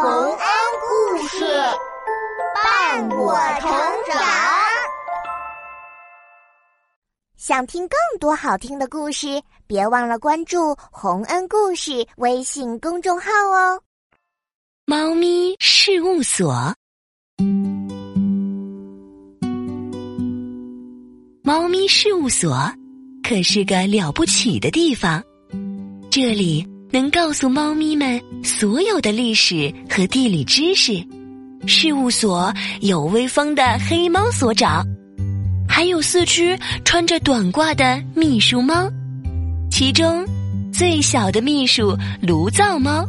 洪恩故事伴我成长。想听更多好听的故事，别忘了关注洪恩故事微信公众号哦。猫咪事务所，猫咪事务所可是个了不起的地方，这里。能告诉猫咪们所有的历史和地理知识。事务所有威风的黑猫所长，还有四只穿着短褂的秘书猫。其中最小的秘书炉灶猫，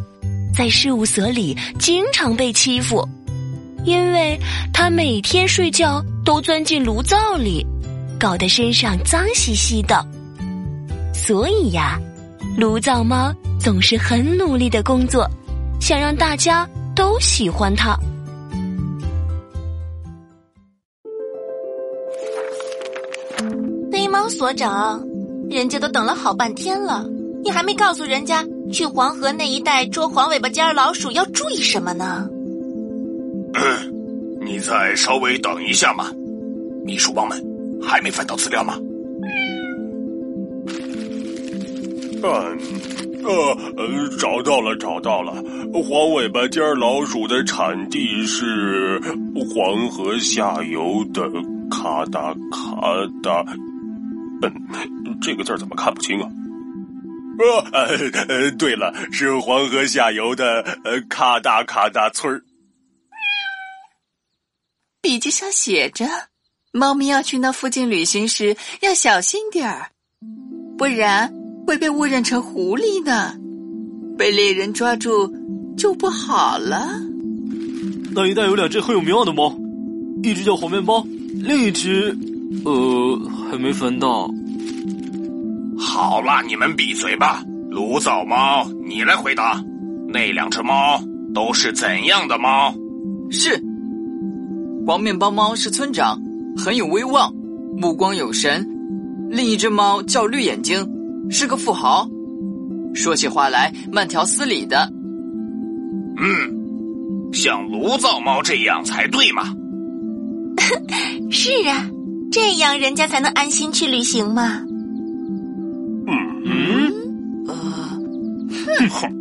在事务所里经常被欺负，因为它每天睡觉都钻进炉灶里，搞得身上脏兮兮的。所以呀，炉灶猫。总是很努力的工作，想让大家都喜欢他。黑猫所长，人家都等了好半天了，你还没告诉人家去黄河那一带捉黄尾巴尖老鼠要注意什么呢？你再稍微等一下嘛，秘书帮们还没翻到资料吗？嗯。呃呃，找到了，找到了。黄尾巴尖老鼠的产地是黄河下游的卡达卡达。嗯，这个字怎么看不清啊？呃呃，对了，是黄河下游的呃卡达卡达村儿。笔记上写着，猫咪要去那附近旅行时要小心点儿，不然。会被误认成狐狸呢，被猎人抓住就不好了。那一带有两只很有名望的猫，一只叫黄面包，另一只，呃，还没翻到。好了，你们闭嘴吧。炉灶猫，你来回答，那两只猫都是怎样的猫？是，黄面包猫是村长，很有威望，目光有神。另一只猫叫绿眼睛。是个富豪，说起话来慢条斯理的。嗯，像炉灶猫这样才对嘛。是啊，这样人家才能安心去旅行嘛。嗯嗯，呃，哼。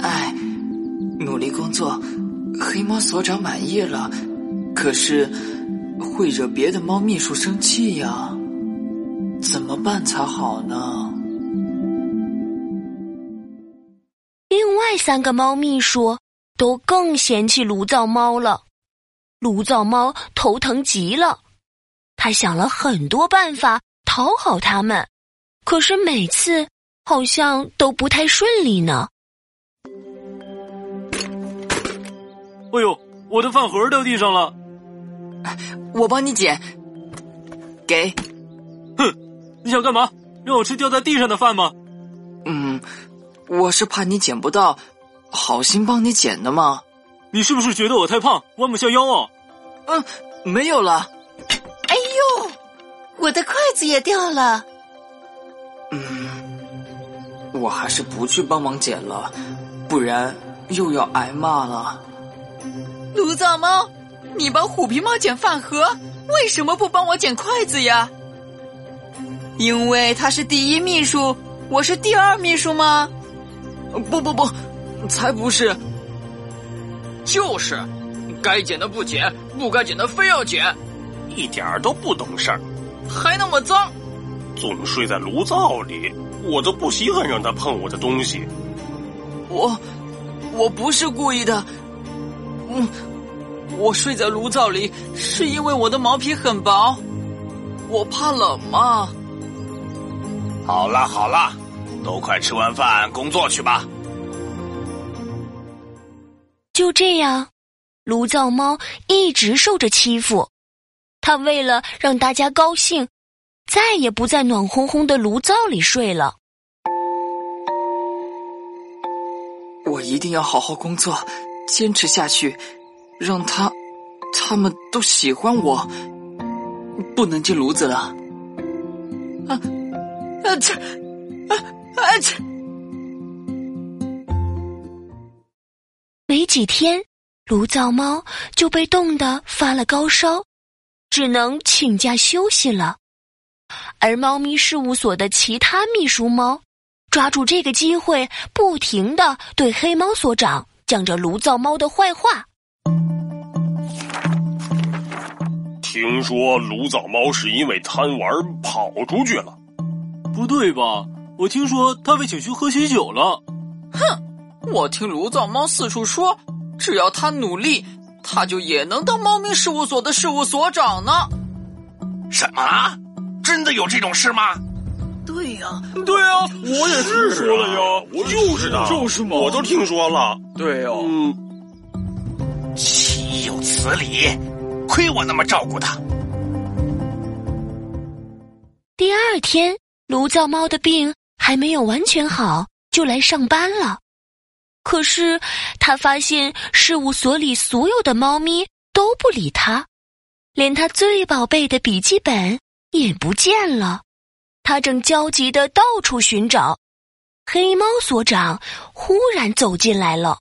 哎，努力工作，黑猫所长满意了，可是会惹别的猫秘书生气呀。怎么办才好呢？另外三个猫秘书都更嫌弃炉灶猫了，炉灶猫头疼极了。他想了很多办法讨好他们，可是每次好像都不太顺利呢。哎呦，我的饭盒掉地上了，我帮你捡。给，哼。你想干嘛？让我吃掉在地上的饭吗？嗯，我是怕你捡不到，好心帮你捡的嘛。你是不是觉得我太胖，弯不下腰啊？嗯，没有了。哎呦，我的筷子也掉了。嗯，我还是不去帮忙捡了，不然又要挨骂了。炉灶猫，你帮虎皮猫捡饭盒，为什么不帮我捡筷子呀？因为他是第一秘书，我是第二秘书吗？不不不，才不是！就是，该捡的不捡，不该捡的非要捡，一点都不懂事儿，还那么脏，总睡在炉灶里，我都不稀罕让他碰我的东西。我，我不是故意的。嗯，我睡在炉灶里是因为我的毛皮很薄，我怕冷嘛。好啦好啦，都快吃完饭工作去吧。就这样，炉灶猫一直受着欺负。他为了让大家高兴，再也不在暖烘烘的炉灶里睡了。我一定要好好工作，坚持下去，让他他们都喜欢我。不能进炉子了。啊！啊！切！啊！啊！切！没几天，炉灶猫就被冻得发了高烧，只能请假休息了。而猫咪事务所的其他秘书猫，抓住这个机会，不停的对黑猫所长讲着炉灶猫的坏话。听说炉灶猫是因为贪玩跑出去了，不对吧？我听说他被请去喝喜酒了。哼，我听炉灶猫四处说，只要他努力，他就也能当猫咪事务所的事务所长呢。什么？真的有这种事吗？对呀，对呀，我也是说了呀，就是的，就是嘛，我都听说了。对呀，嗯，岂有此理！亏我那么照顾他。第二天，炉灶猫的病还没有完全好，就来上班了。可是他发现事务所里所有的猫咪都不理他，连他最宝贝的笔记本。也不见了，他正焦急的到处寻找。黑猫所长忽然走进来了。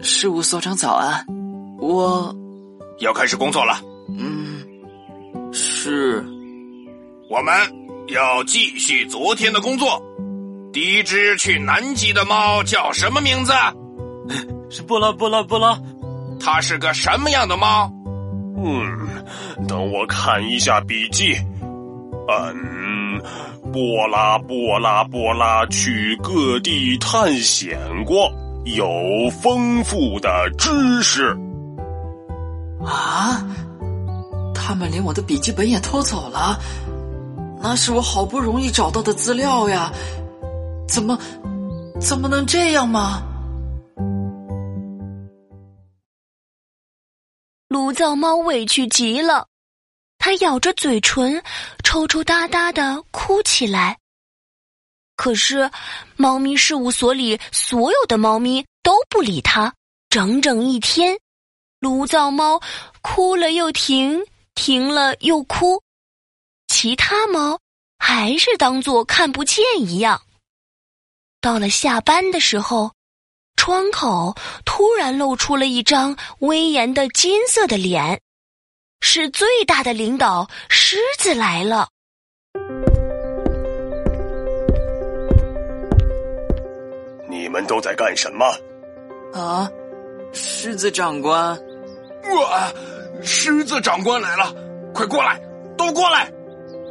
事务所长早安，我要开始工作了。嗯，是，我们要继续昨天的工作。第一只去南极的猫叫什么名字？是布拉布拉布拉。它是个什么样的猫？嗯，等我看一下笔记。嗯，波拉波拉波拉去各地探险过，有丰富的知识。啊！他们连我的笔记本也偷走了，那是我好不容易找到的资料呀！怎么，怎么能这样吗？炉灶猫委屈极了，它咬着嘴唇，抽抽搭搭的哭起来。可是，猫咪事务所里所有的猫咪都不理它，整整一天，炉灶猫哭了又停，停了又哭，其他猫还是当作看不见一样。到了下班的时候。窗口突然露出了一张威严的金色的脸，是最大的领导狮子来了。你们都在干什么？啊，狮子长官！哇，狮子长官来了！快过来，都过来！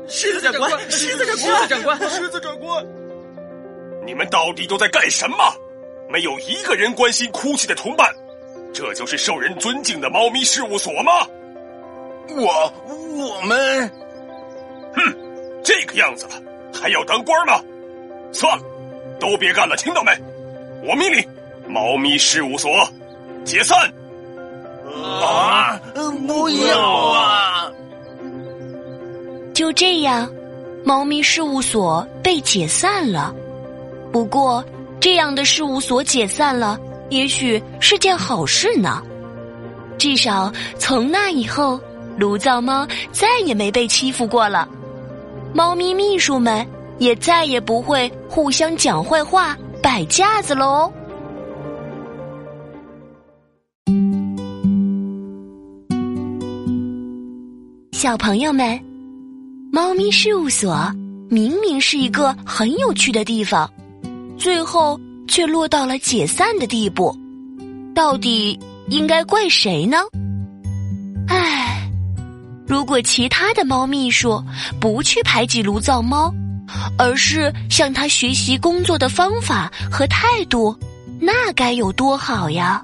狮子长官，狮子长官，狮子长官，狮子长官！你们到底都在干什么？没有一个人关心哭泣的同伴，这就是受人尊敬的猫咪事务所吗？我我们，哼，这个样子了，还要当官吗？算了，都别干了，听到没？我命令，猫咪事务所解散。啊，不要啊！就这样，猫咪事务所被解散了。不过。这样的事务所解散了，也许是件好事呢。至少从那以后，炉灶猫再也没被欺负过了。猫咪秘书们也再也不会互相讲坏话、摆架子喽。小朋友们，猫咪事务所明明是一个很有趣的地方。最后却落到了解散的地步，到底应该怪谁呢？唉，如果其他的猫秘书不去排挤炉灶猫，而是向他学习工作的方法和态度，那该有多好呀！